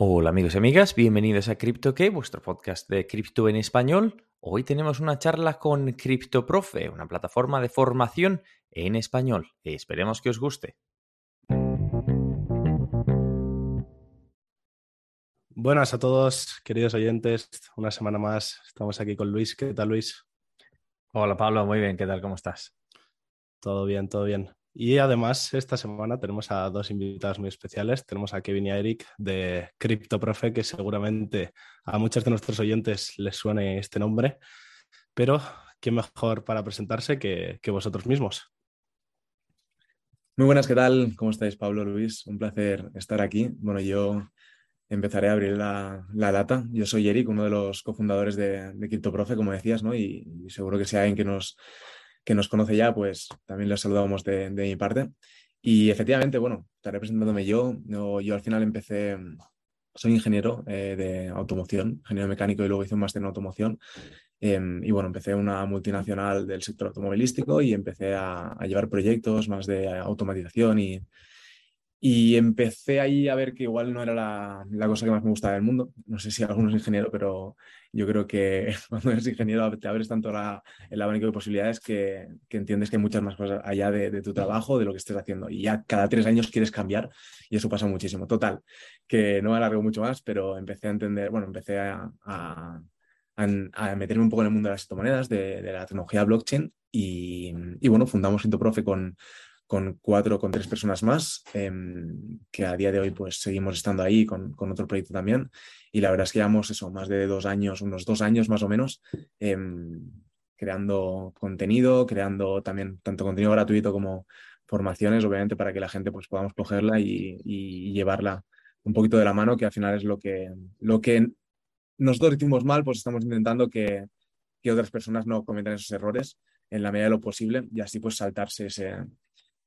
Hola amigos y amigas, bienvenidos a CryptoQ, vuestro podcast de cripto en español. Hoy tenemos una charla con CryptoProfe, una plataforma de formación en español. Esperemos que os guste. Buenas a todos, queridos oyentes. Una semana más estamos aquí con Luis. ¿Qué tal, Luis? Hola Pablo, muy bien, ¿qué tal? ¿Cómo estás? Todo bien, todo bien. Y además, esta semana tenemos a dos invitados muy especiales. Tenemos a Kevin y a Eric de CryptoProfe, que seguramente a muchos de nuestros oyentes les suene este nombre. Pero, ¿quién mejor para presentarse que, vosotros mismos? Muy buenas, ¿qué tal? ¿Cómo estáis, Pablo, Luis? Un placer estar aquí. Bueno, yo empezaré a abrir la, la data. Yo soy Eric, uno de los cofundadores de, de CryptoProfe, como decías, ¿no? Y, seguro que hay alguien que nos, que nos conoce ya, pues también les saludamos de, mi parte. Y efectivamente, bueno, estaré presentándome yo. Yo, al final empecé, soy ingeniero eh, de automoción, ingeniero mecánico y luego hice un máster en automoción. Eh, y bueno, empecé una multinacional del sector automovilístico y empecé a llevar proyectos más de automatización y, y empecé ahí a ver que igual no era la, la, cosa que más me gustaba del mundo. No sé si alguno es ingeniero, pero yo creo que cuando eres ingeniero te abres tanto el abanico de posibilidades que, que, entiendes que hay muchas más cosas allá de, de, tu trabajo, de lo que estés haciendo. Y ya cada tres años quieres cambiar y eso pasa muchísimo. Total, que no me alargo mucho más, pero empecé a entender, bueno, empecé a, a, meterme un poco en el mundo de las criptomonedas, de, de la tecnología blockchain y, y bueno, fundamos Profe con con cuatro, con tres personas más, eh, que a día de hoy pues seguimos estando ahí con, con, otro proyecto también. Y la verdad es que llevamos eso, más de dos años, unos dos años más o menos, eh, creando contenido, creando también tanto contenido gratuito como formaciones, obviamente, para que la gente pues podamos cogerla y, y llevarla un poquito de la mano, que al final es lo que, lo que nosotros hicimos mal, pues estamos intentando que, que otras personas no cometan esos errores en la medida de lo posible y así pues saltarse ese,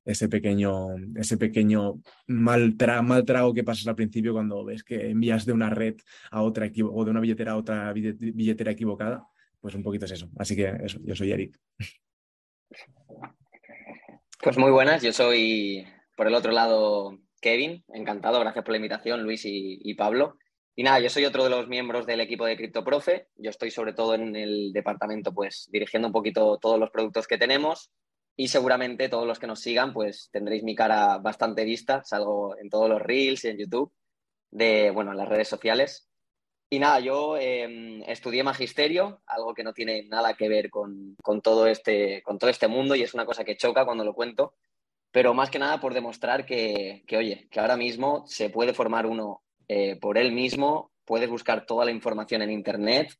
ese pequeño, ese pequeño mal, tra mal trago que pasas al principio cuando ves que envías de una red a otra o de una billetera a otra billetera equivocada, pues un poquito es eso. Así que eso, yo soy Eric. Pues muy buenas, yo soy por el otro lado Kevin, encantado, gracias por la invitación Luis y, y Pablo. Y nada, yo soy otro de los miembros del equipo de CryptoProfe. Yo estoy sobre todo en el departamento, pues dirigiendo un poquito todos los productos que tenemos y seguramente todos los que nos sigan, pues tendréis mi cara bastante vista. Salgo en todos los reels y en YouTube, de, bueno, en las redes sociales. Y nada, yo eh, estudié magisterio, algo que no tiene nada que ver con, con, todo este, con todo este mundo y es una cosa que choca cuando lo cuento, pero más que nada por demostrar que, que oye, que ahora mismo se puede formar uno eh, por él mismo, puedes buscar toda la información en Internet,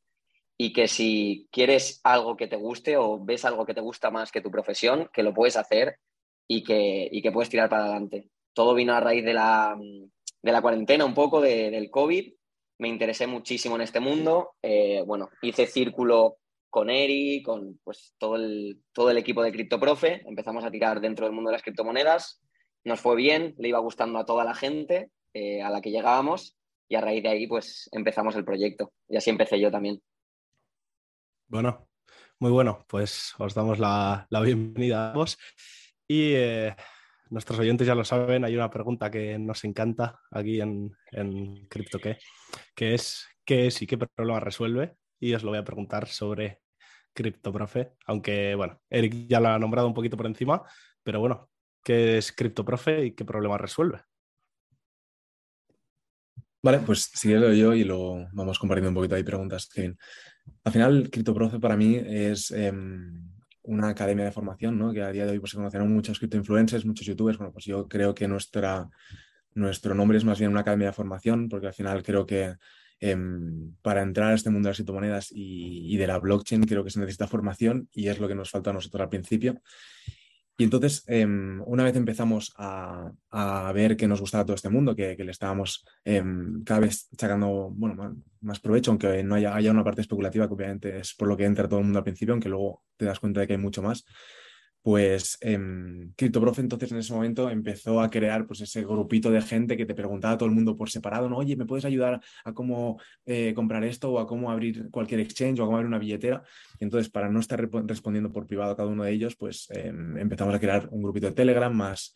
y que si quieres algo que te guste o ves algo que te gusta más que tu profesión, que lo puedes hacer y que, y que puedes tirar para adelante. Todo vino a raíz de la, de la cuarentena, un poco de, del COVID. Me interesé muchísimo en este mundo. Eh, bueno, hice círculo con Eri, con pues, todo, el, todo el equipo de CryptoProfe. Empezamos a tirar dentro del mundo de las criptomonedas. Nos fue bien, le iba gustando a toda la gente eh, a la que llegábamos y a raíz de ahí pues empezamos el proyecto. Y así empecé yo también. Bueno, muy bueno, pues os damos la, la bienvenida a vos. Y eh, nuestros oyentes ya lo saben, hay una pregunta que nos encanta aquí en, en CryptoQ, que es qué es y qué problema resuelve. Y os lo voy a preguntar sobre CryptoProfe, aunque bueno, Eric ya lo ha nombrado un poquito por encima, pero bueno, ¿qué es CryptoProfe y qué problema resuelve? Vale, pues si quieres yo y lo vamos compartiendo un poquito ahí preguntas, Kevin. Al final, CryptoProfe para mí es eh, una academia de formación, ¿no? Que a día de hoy pues, se conocen muchos criptoinfluencers, muchos youtubers. Bueno, pues yo creo que nuestra, nuestro nombre es más bien una academia de formación, porque al final creo que eh, para entrar a este mundo de las criptomonedas y, y, de la blockchain creo que se necesita formación y es lo que nos falta a nosotros al principio. Y entonces, em, una vez empezamos a, ver que nos gustaba todo este mundo, que, le estábamos em, cada vez sacando bueno, más, provecho, aunque no haya, haya, una parte especulativa, que obviamente es por lo que entra todo el mundo al principio, aunque luego te das cuenta de que hay mucho más, pues eh, entonces en ese momento empezó a crear pues ese grupito de gente que te preguntaba a todo el mundo por separado, ¿no? Oye, ¿me puedes ayudar a cómo eh, comprar esto o a cómo abrir cualquier exchange o a cómo abrir una billetera? entonces, para no estar respondiendo por privado a cada uno de ellos, pues em, empezamos a crear un grupito de Telegram más,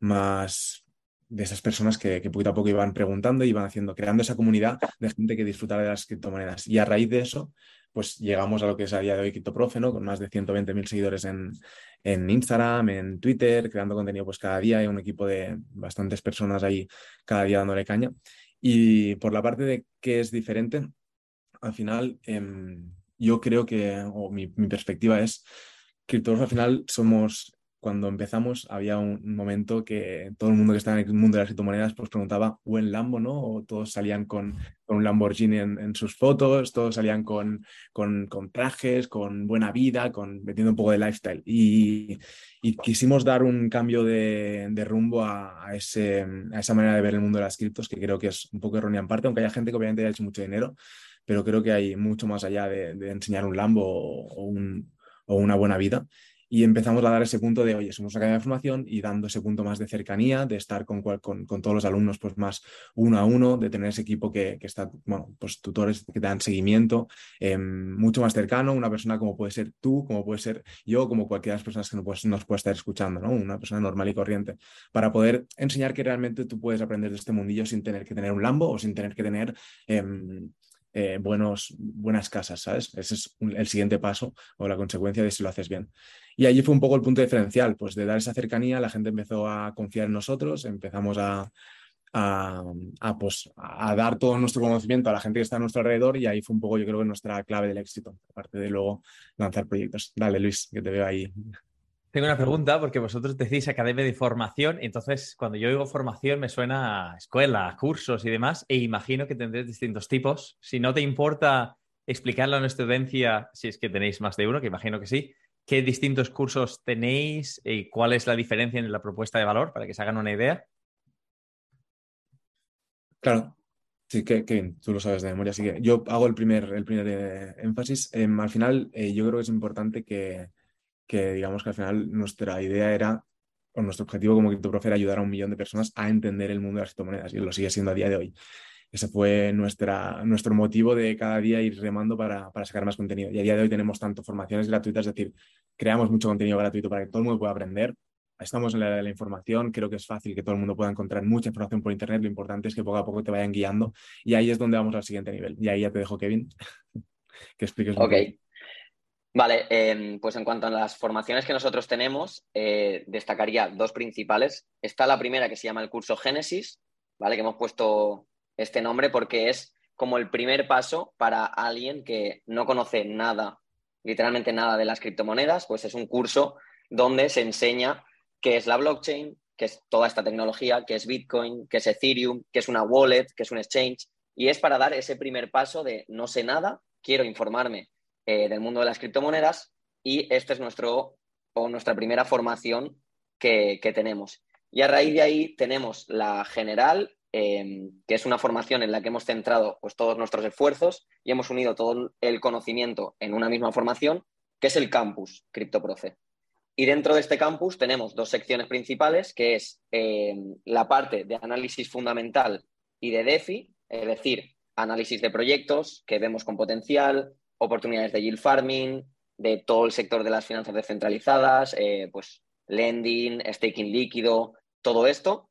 más de esas personas que, que, poquito a poco iban preguntando y iban haciendo, creando esa comunidad de gente que disfrutara de las criptomonedas. Y a raíz de eso, pues llegamos a lo que es a día de hoy CryptoProfe, ¿no? Con más de 120.000 seguidores en, en, Instagram, en Twitter, creando contenido pues cada día. Hay un equipo de bastantes personas ahí cada día dándole caña. Y por la parte de qué es diferente, al final em, yo creo que, o mi, mi perspectiva es, CryptoProfe al final somos cuando empezamos había un momento que todo el mundo que estaba en el mundo de las criptomonedas pues preguntaba buen Lambo, ¿no? O todos salían con, un Lamborghini en, sus fotos, todos salían con, con, trajes, con buena vida, con metiendo un poco de lifestyle. Y, quisimos dar un cambio de, rumbo a, ese, a esa manera de ver el mundo de las criptos, que creo que es un poco errónea en parte, aunque haya gente que obviamente haya hecho mucho dinero, pero creo que hay mucho más allá de, enseñar un Lambo o, un, o una buena vida y empezamos a dar ese punto de, oye, somos una academia de formación y dando ese punto más de cercanía, de estar con, con, con, todos los alumnos pues más uno a uno, de tener ese equipo que, que está, bueno, pues tutores que dan seguimiento, em, mucho más cercano, una persona como puede ser tú, como puede ser yo, como cualquiera de las personas que nos, nos puede estar escuchando, ¿no? Una persona normal y corriente, para poder enseñar que realmente tú puedes aprender de este mundillo sin tener que tener un Lambo o sin tener que tener... Em, eh, buenos, buenas casas, ¿sabes? Ese es el siguiente paso o la consecuencia de si lo haces bien. Y allí fue un poco el punto diferencial, pues de dar esa cercanía, la gente empezó a confiar en nosotros, empezamos a, a, pues, a dar todo nuestro conocimiento a la gente que está a nuestro alrededor y ahí fue un poco, yo creo, nuestra clave del éxito, aparte de luego lanzar proyectos. Dale, Luis, que te veo ahí. Tengo una pregunta porque vosotros decís academia de formación, entonces cuando yo digo formación me suena a escuela, cursos y demás, e imagino que tendréis distintos tipos. Si no te importa explicarle a nuestra audiencia, si es que tenéis más de uno, que imagino que sí, qué distintos cursos tenéis y cuál es la diferencia en la propuesta de valor para que se hagan una idea. Claro, Sí, que, tú lo sabes de memoria, así que yo hago el primer, el primer eh, énfasis. Em, al final, eh, yo creo que es importante que, que digamos que al final nuestra idea era, o nuestro objetivo como criptoprofe era ayudar a un millón de personas a entender el mundo de las criptomonedas y lo sigue siendo a día de hoy. Ese fue nuestra, nuestro motivo de cada día ir remando para, para, sacar más contenido. Y a día de hoy tenemos tanto formaciones gratuitas, es decir, creamos mucho contenido gratuito para que todo el mundo pueda aprender. Estamos en la, de la información, creo que es fácil que todo el mundo pueda encontrar mucha información por Internet. Lo importante es que poco a poco te vayan guiando y ahí es donde vamos al siguiente nivel. Y ahí ya te dejo, Kevin, que expliques. Ok. Vale, em, pues en cuanto a las formaciones que nosotros tenemos, eh, destacaría dos principales. Está la primera que se llama el curso Génesis, ¿vale? Que hemos puesto este nombre porque es como el primer paso para alguien que no conoce nada, literalmente nada de las criptomonedas, pues es un curso donde se enseña qué es la blockchain, qué es toda esta tecnología, qué es Bitcoin, qué es Ethereum, qué es una wallet, qué es un exchange. Y es para dar ese primer paso de no sé nada, quiero informarme eh, del mundo de las criptomonedas y esta es nuestro, o nuestra primera formación que, tenemos. Y a raíz de ahí tenemos la general, em, que es una formación en la que hemos centrado pues, todos nuestros esfuerzos y hemos unido todo el conocimiento en una misma formación, que es el campus CryptoProfe. Y dentro de este campus tenemos dos secciones principales, que es em, la parte de análisis fundamental y de DeFi, es decir, análisis de proyectos que vemos con potencial, oportunidades de yield farming, de todo el sector de las finanzas descentralizadas, eh, pues lending, staking líquido, todo esto.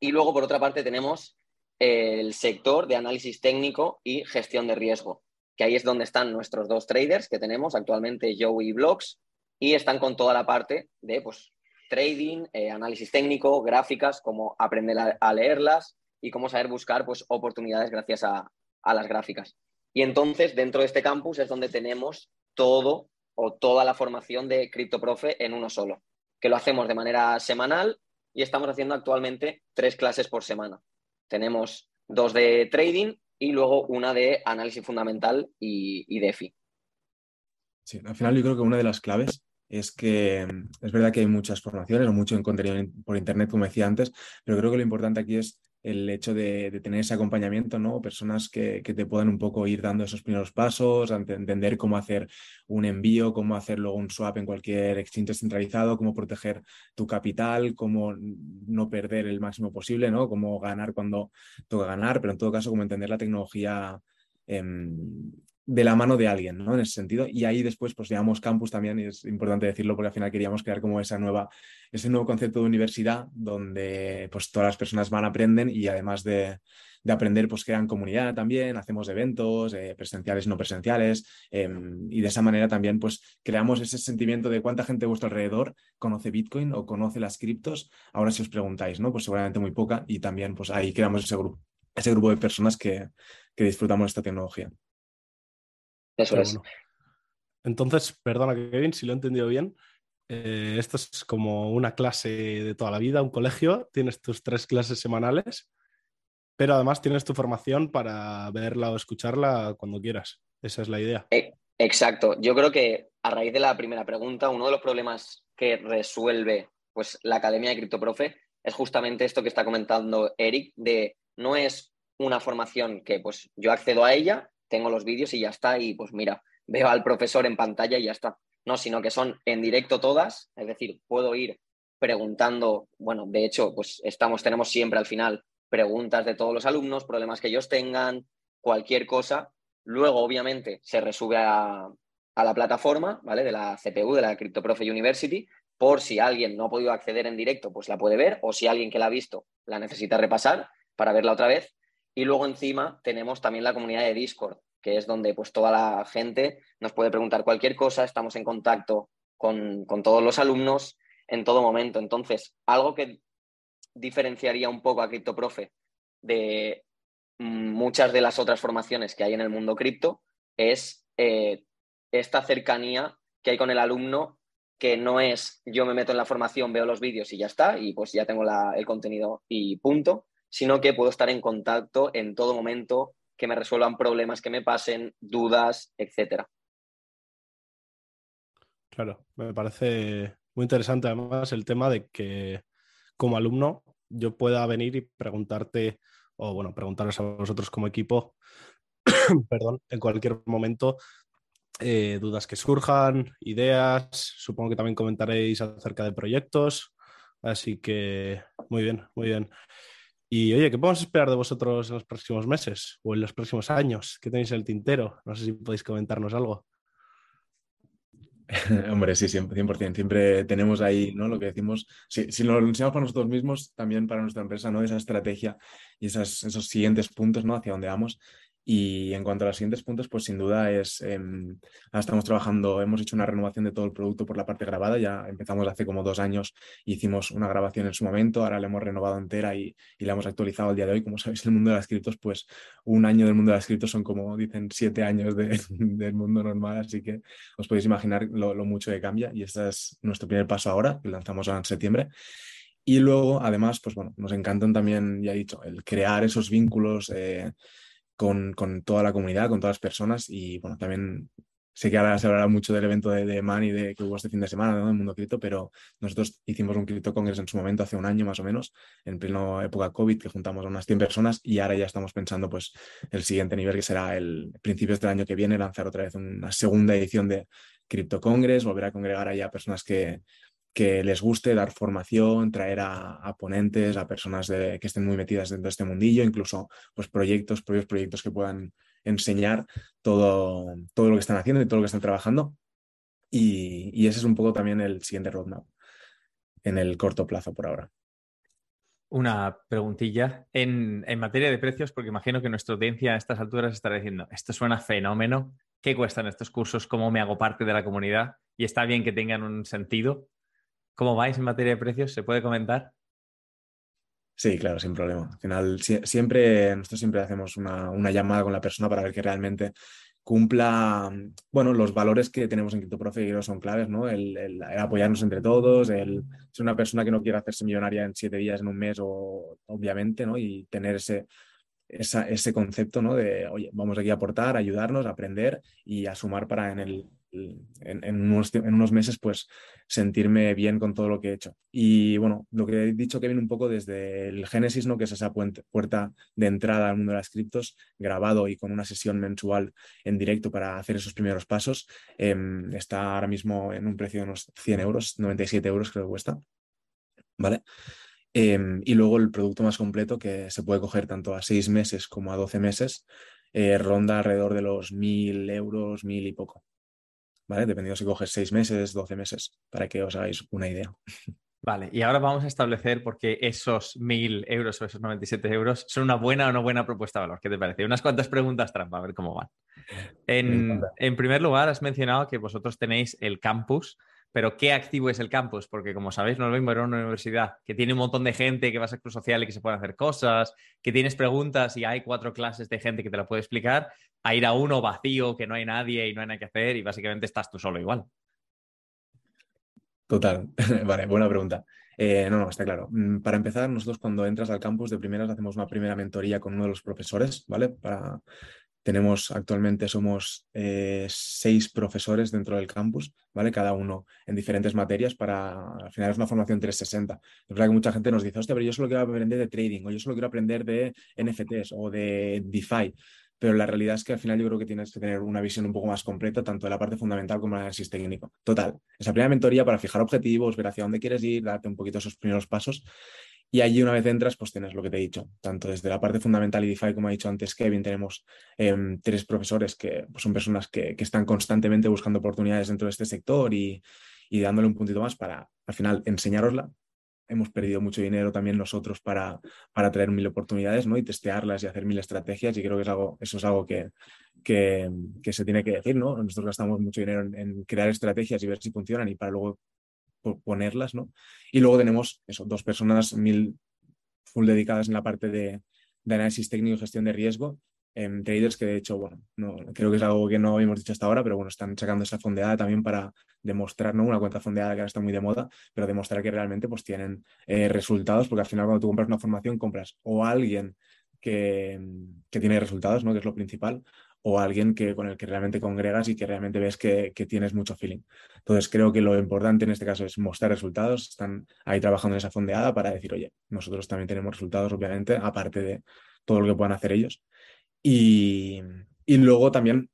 Y luego, por otra parte, tenemos el sector de análisis técnico y gestión de riesgo, que ahí es donde están nuestros dos traders que tenemos actualmente, Joe y Blocks, y están con toda la parte de pues, trading, eh, análisis técnico, gráficas, cómo aprender a, leerlas y cómo saber buscar pues, oportunidades gracias a las gráficas. Y entonces, dentro de este campus es donde tenemos todo o toda la formación de CryptoProfe en uno solo, que lo hacemos de manera semanal y estamos haciendo actualmente tres clases por semana. Tenemos dos de trading y luego una de análisis fundamental y, y DeFi. Sí, al final yo creo que una de las claves es que es verdad que hay muchas formaciones o mucho en contenido por internet, como decía antes, pero creo que lo importante aquí es el hecho de, tener ese acompañamiento, ¿no? Personas que, te puedan un poco ir dando esos primeros pasos, entender cómo hacer un envío, cómo hacer luego un swap en cualquier exchange descentralizado, cómo proteger tu capital, cómo no perder el máximo posible, ¿no? Cómo ganar cuando toca ganar, pero en todo caso, cómo entender la tecnología em, de la mano de alguien, ¿no? En ese sentido. Y ahí después, pues llamamos campus también, y es importante decirlo porque al final queríamos crear como esa nueva, ese nuevo concepto de universidad donde pues todas las personas van, aprenden y además de, aprender, pues crean comunidad también, hacemos eventos eh, presenciales, no presenciales, em, y de esa manera también pues creamos ese sentimiento de cuánta gente a vuestro alrededor conoce Bitcoin o conoce las criptos. Ahora si os preguntáis, ¿no? Pues seguramente muy poca y también pues ahí creamos ese grupo, ese grupo de personas que, que disfrutamos esta tecnología. Eso es. Entonces, perdona Kevin, si lo he entendido bien, eh, esto es como una clase de toda la vida, un colegio, tienes tus tres clases semanales, pero además tienes tu formación para verla o escucharla cuando quieras. Esa es la idea. Eh, exacto. Yo creo que a raíz de la primera pregunta, uno de los problemas que resuelve pues, la Academia de Criptoprofe es justamente esto que está comentando Eric, de no es una formación que pues yo accedo a ella tengo los vídeos y ya está, y pues mira, veo al profesor en pantalla y ya está. No, sino que son en directo todas, es decir, puedo ir preguntando, bueno, de hecho, pues estamos, tenemos siempre al final preguntas de todos los alumnos, problemas que ellos tengan, cualquier cosa. Luego, obviamente, se resube a, la plataforma, ¿vale? De la CPU, de la CryptoProfe University, por si alguien no ha podido acceder en directo, pues la puede ver, o si alguien que la ha visto la necesita repasar para verla otra vez. Y luego encima tenemos también la comunidad de Discord, que es donde pues toda la gente nos puede preguntar cualquier cosa, estamos en contacto con, todos los alumnos en todo momento. Entonces, algo que diferenciaría un poco a CryptoProfe de muchas de las otras formaciones que hay en el mundo cripto es eh, esta cercanía que hay con el alumno que no es yo me meto en la formación, veo los vídeos y ya está, y pues ya tengo el contenido y punto, sino que puedo estar en contacto en todo momento, que me resuelvan problemas que me pasen, dudas, etcétera. Claro, me parece muy interesante además el tema de que como alumno yo pueda venir y preguntarte, o bueno, preguntaros a vosotros como equipo, perdón, en cualquier momento eh, dudas que surjan, ideas, supongo que también comentaréis acerca de proyectos, así que muy bien, muy bien. Y oye, ¿qué podemos esperar de vosotros en los próximos meses o en los próximos años? ¿Qué tenéis en el tintero? No sé si podéis comentarnos algo. Hombre, sí, 100%, Siempre tenemos ahí, ¿no? Lo que decimos, si, si lo enseñamos para nosotros mismos, también para nuestra empresa, ¿no? Esa estrategia y esas, esos siguientes puntos, ¿no? Hacia dónde vamos. Y en cuanto a los siguientes puntos, pues sin duda es, ahora estamos trabajando, hemos hecho una renovación de todo el producto por la parte grabada, ya empezamos hace como dos años, hicimos una grabación en su momento, ahora la hemos renovado entera y, y la hemos actualizado al día de hoy. Como sabéis, el mundo de las criptos, pues un año del mundo de las criptos son como dicen siete años de, del mundo normal, así que os podéis imaginar lo, mucho que cambia y este es nuestro primer paso ahora, que lanzamos ahora en septiembre. Y luego, además, pues bueno, nos encantan también, ya he dicho, el crear esos vínculos. Eh, con, toda la comunidad, con todas las personas y bueno, también sé que ahora se hablará mucho del evento de, de Money de, que hubo este fin de semana ¿no? en el mundo cripto, pero nosotros hicimos un Crypto Congress en su momento, hace un año más o menos, en plena época COVID, que juntamos a unas 100 personas y ahora ya estamos pensando pues el siguiente nivel que será el principios del año que viene, lanzar otra vez una segunda edición de Crypto Congress, volver a congregar ahí a personas que, que les guste dar formación, traer a, ponentes, a personas que estén muy metidas dentro de este mundillo, incluso pues, proyectos, propios proyectos que puedan enseñar todo, todo lo que están haciendo y todo lo que están trabajando. Y, ese es un poco también el siguiente roadmap en el corto plazo por ahora. Una preguntilla en, en, materia de precios, porque imagino que nuestra audiencia a estas alturas estará diciendo, esto suena fenómeno, ¿qué cuestan estos cursos? ¿Cómo me hago parte de la comunidad? Y está bien que tengan un sentido, ¿Cómo vais en materia de precios? ¿Se puede comentar? Sí, claro, sin problema. Al final, siempre, nosotros siempre hacemos una, llamada con la persona para ver que realmente cumpla, bueno, los valores que tenemos en CryptoProfe que son claves, ¿no? El, apoyarnos entre todos, el ser una persona que no quiera hacerse millonaria en siete días, en un mes, o obviamente, ¿no? Y tener ese, ese concepto ¿no? de, oye, vamos aquí a aportar, ayudarnos, aprender y a sumar para en el, en, unos, meses, pues sentirme bien con todo lo que he hecho. Y bueno, lo que he dicho que viene un poco desde el Génesis, ¿no? que es esa puerta de entrada al mundo de las criptos, grabado y con una sesión mensual en directo para hacer esos primeros pasos, em, está ahora mismo en un precio de unos 100 euros, 97 euros creo que cuesta. ¿Vale? Em, y luego el producto más completo que se puede coger tanto a 6 meses como a 12 meses, eh, ronda alrededor de los 1.000 euros, 1.000 y poco. ¿Vale? Dependiendo si coges seis meses, 12 meses, para que os hagáis una idea. Vale, y ahora vamos a establecer por qué esos 1.000 euros o esos 97 euros son una buena o no buena propuesta de valor. ¿Qué te parece? Unas cuantas preguntas trampa, a ver cómo van. En, en primer lugar, has mencionado que vosotros tenéis el campus pero ¿qué activo es el campus? Porque como sabéis, no es lo mismo una universidad que tiene un montón de gente que va a ser social y que se puede hacer cosas, que tienes preguntas y hay cuatro clases de gente que te la puede explicar, a ir a uno vacío, que no hay nadie y no hay nada que hacer y básicamente estás tú solo igual. Total, vale, buena pregunta. Eh, no, no, está claro. Mm, para empezar, nosotros cuando entras al campus de primeras hacemos una primera mentoría con uno de los profesores, ¿vale? Para tenemos actualmente, somos eh, seis profesores dentro del campus, ¿vale? Cada uno en diferentes materias para, al final es una formación 360. Es verdad que mucha gente nos dice, hostia, pero yo solo quiero aprender de trading, o yo solo quiero aprender de NFTs o de DeFi. Pero la realidad es que al final yo creo que tienes que tener una visión un poco más completa, tanto de la parte fundamental como el análisis técnico. Total, esa primera mentoría para fijar objetivos, ver hacia dónde quieres ir, darte un poquito esos primeros pasos y allí una vez entras, pues tienes lo que te he dicho, tanto desde la parte fundamental y DeFi, como ha dicho antes Kevin, tenemos em, tres profesores que pues, son personas que, están constantemente buscando oportunidades dentro de este sector y, dándole un puntito más para al final enseñarosla. Hemos perdido mucho dinero también nosotros para, para traer mil oportunidades ¿no? y testearlas y hacer mil estrategias y creo que es algo, eso es algo que, que, se tiene que decir. ¿no? Nosotros gastamos mucho dinero en crear estrategias y ver si funcionan y para luego ponerlas, ¿no? Y luego tenemos eso, dos personas mil full dedicadas en la parte de, análisis técnico y gestión de riesgo, en traders que de hecho, bueno, no, creo que es algo que no habíamos dicho hasta ahora, pero bueno, están sacando esa fondeada también para demostrar, ¿no? Una cuenta fondeada que ahora está muy de moda, pero demostrar que realmente pues tienen eh, resultados, porque al final cuando tú compras una formación compras o alguien que, que tiene resultados, ¿no? Que es lo principal, o alguien que, con el que realmente congregas y que realmente ves que, tienes mucho feeling. Entonces creo que lo importante en este caso es mostrar resultados, están ahí trabajando en esa fondeada para decir, oye, nosotros también tenemos resultados, obviamente, aparte de todo lo que puedan hacer ellos. Y, luego también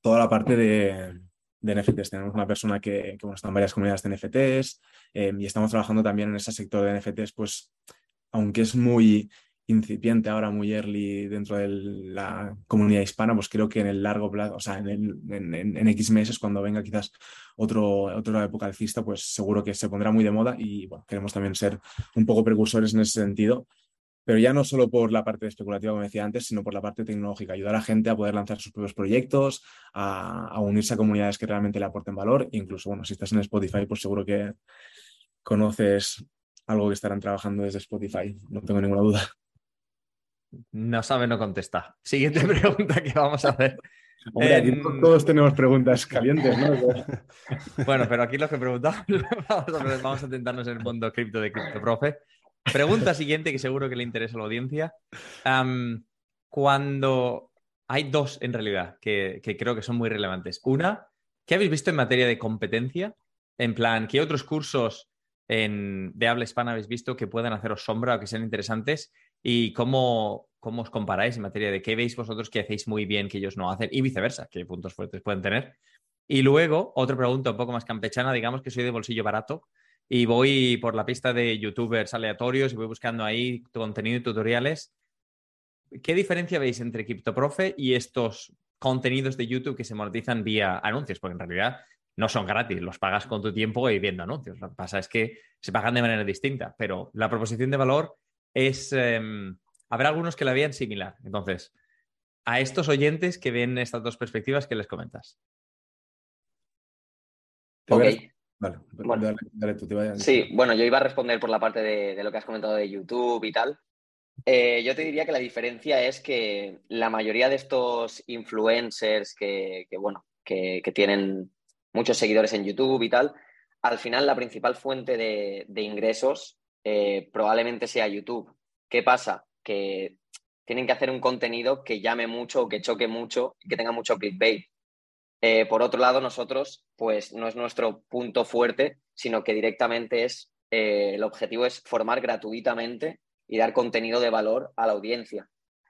toda la parte de, NFTs. Tenemos una persona que, que bueno, está en varias comunidades de NFTs eh, y estamos trabajando también en ese sector de NFTs, pues aunque es muy incipiente ahora, muy early dentro de la comunidad hispana, pues creo que en el largo plazo, o sea, en, X meses, cuando venga quizás otro, otra época alcista, pues seguro que se pondrá muy de moda y bueno, queremos también ser un poco precursores en ese sentido. Pero ya no solo por la parte especulativa, como decía antes, sino por la parte tecnológica, ayudar a gente a poder lanzar sus propios proyectos, a, unirse a comunidades que realmente le aporten valor. Incluso, bueno, si estás en Spotify, pues seguro que conoces algo que estarán trabajando desde Spotify, no tengo ninguna duda. No sabe, no contesta. Siguiente pregunta que vamos a hacer. aquí todos tenemos preguntas calientes, ¿no? bueno, pero aquí lo que preguntamos, vamos a, intentarnos en el mundo cripto de CryptoProfe. Pregunta siguiente que seguro que le interesa a la audiencia. cuando hay dos en realidad que, creo que son muy relevantes. Una, ¿qué habéis visto en materia de competencia? En plan, ¿qué otros cursos de habla hispana habéis visto que puedan haceros sombra o que sean interesantes? Y cómo, cómo os comparáis en materia de qué veis vosotros que hacéis muy bien que ellos no hacen y viceversa, qué puntos fuertes pueden tener. Y luego, otra pregunta un poco más campechana, digamos que soy de bolsillo barato y voy por la pista de youtubers aleatorios y voy buscando ahí contenido y tutoriales. ¿Qué diferencia veis entre CryptoProfe y estos contenidos de YouTube que se monetizan vía anuncios? Porque en realidad no son gratis, los pagas con tu tiempo y viendo anuncios. Lo que pasa es que se pagan de manera distinta, pero la proposición de valor es, em, habrá algunos que la vean similar. Entonces, a estos oyentes que ven estas dos perspectivas, ¿qué les comentas? Vale, dale, tú, te vayas. Sí, bueno, yo iba a responder por la parte de, lo que has comentado de YouTube y tal. Eh, yo te diría que la diferencia es que la mayoría de estos influencers que, bueno, que, tienen muchos seguidores en YouTube y tal, al final la principal fuente de ingresos eh, probablemente sea YouTube. ¿Qué pasa? Que tienen que hacer un contenido que llame mucho o que choque mucho y que tenga mucho clickbait. Eh, por otro lado, nosotros, pues no es nuestro punto fuerte, sino que directamente es, eh, el objetivo es formar gratuitamente y dar contenido de valor a la audiencia.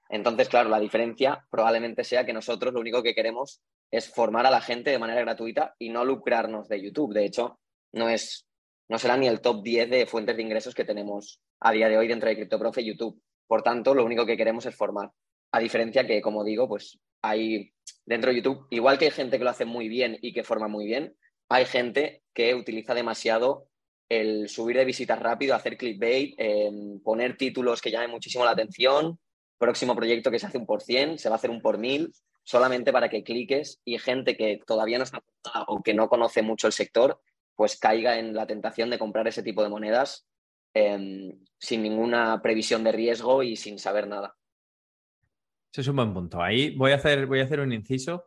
Entonces, claro, la diferencia probablemente sea que nosotros lo único que queremos es formar a la gente de manera gratuita y no lucrarnos de YouTube. De hecho, no es no será ni el top 10 de fuentes de ingresos que tenemos a día de hoy dentro de CryptoProfe y YouTube. Por tanto, lo único que queremos es formar. A diferencia que, como digo, pues hay dentro de YouTube, igual que hay gente que lo hace muy bien y que forma muy bien, hay gente que utiliza demasiado el subir de visitas rápido, hacer clickbait, em, poner títulos que llamen muchísimo la atención, próximo proyecto que se hace un por cien, se va a hacer un por mil, solamente para que cliques y gente que todavía no está o que no conoce mucho el sector pues caiga en la tentación de comprar ese tipo de monedas em, sin ninguna previsión de riesgo y sin saber nada. Ese es un buen punto. Ahí voy a hacer, voy a hacer un inciso.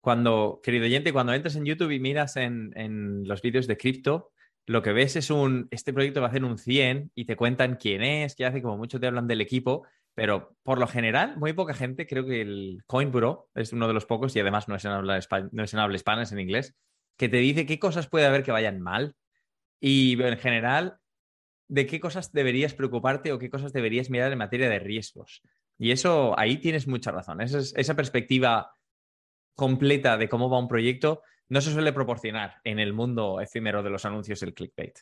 Cuando, querido oyente, cuando entres en YouTube y miras en, los vídeos de cripto, lo que ves es un, este proyecto va a hacer un 100 y te cuentan quién es, qué hace, como mucho te hablan del equipo, pero por lo general, muy poca gente, creo que el Coinburo es uno de los pocos y además no es en habla, no es en habla hispana, es en inglés, que te dice qué cosas puede haber que vayan mal y en general de qué cosas deberías preocuparte o qué cosas deberías mirar en materia de riesgos. Y eso, ahí tienes mucha razón. Esa, esa perspectiva completa de cómo va un proyecto no se suele proporcionar en el mundo efímero de los anuncios el clickbait.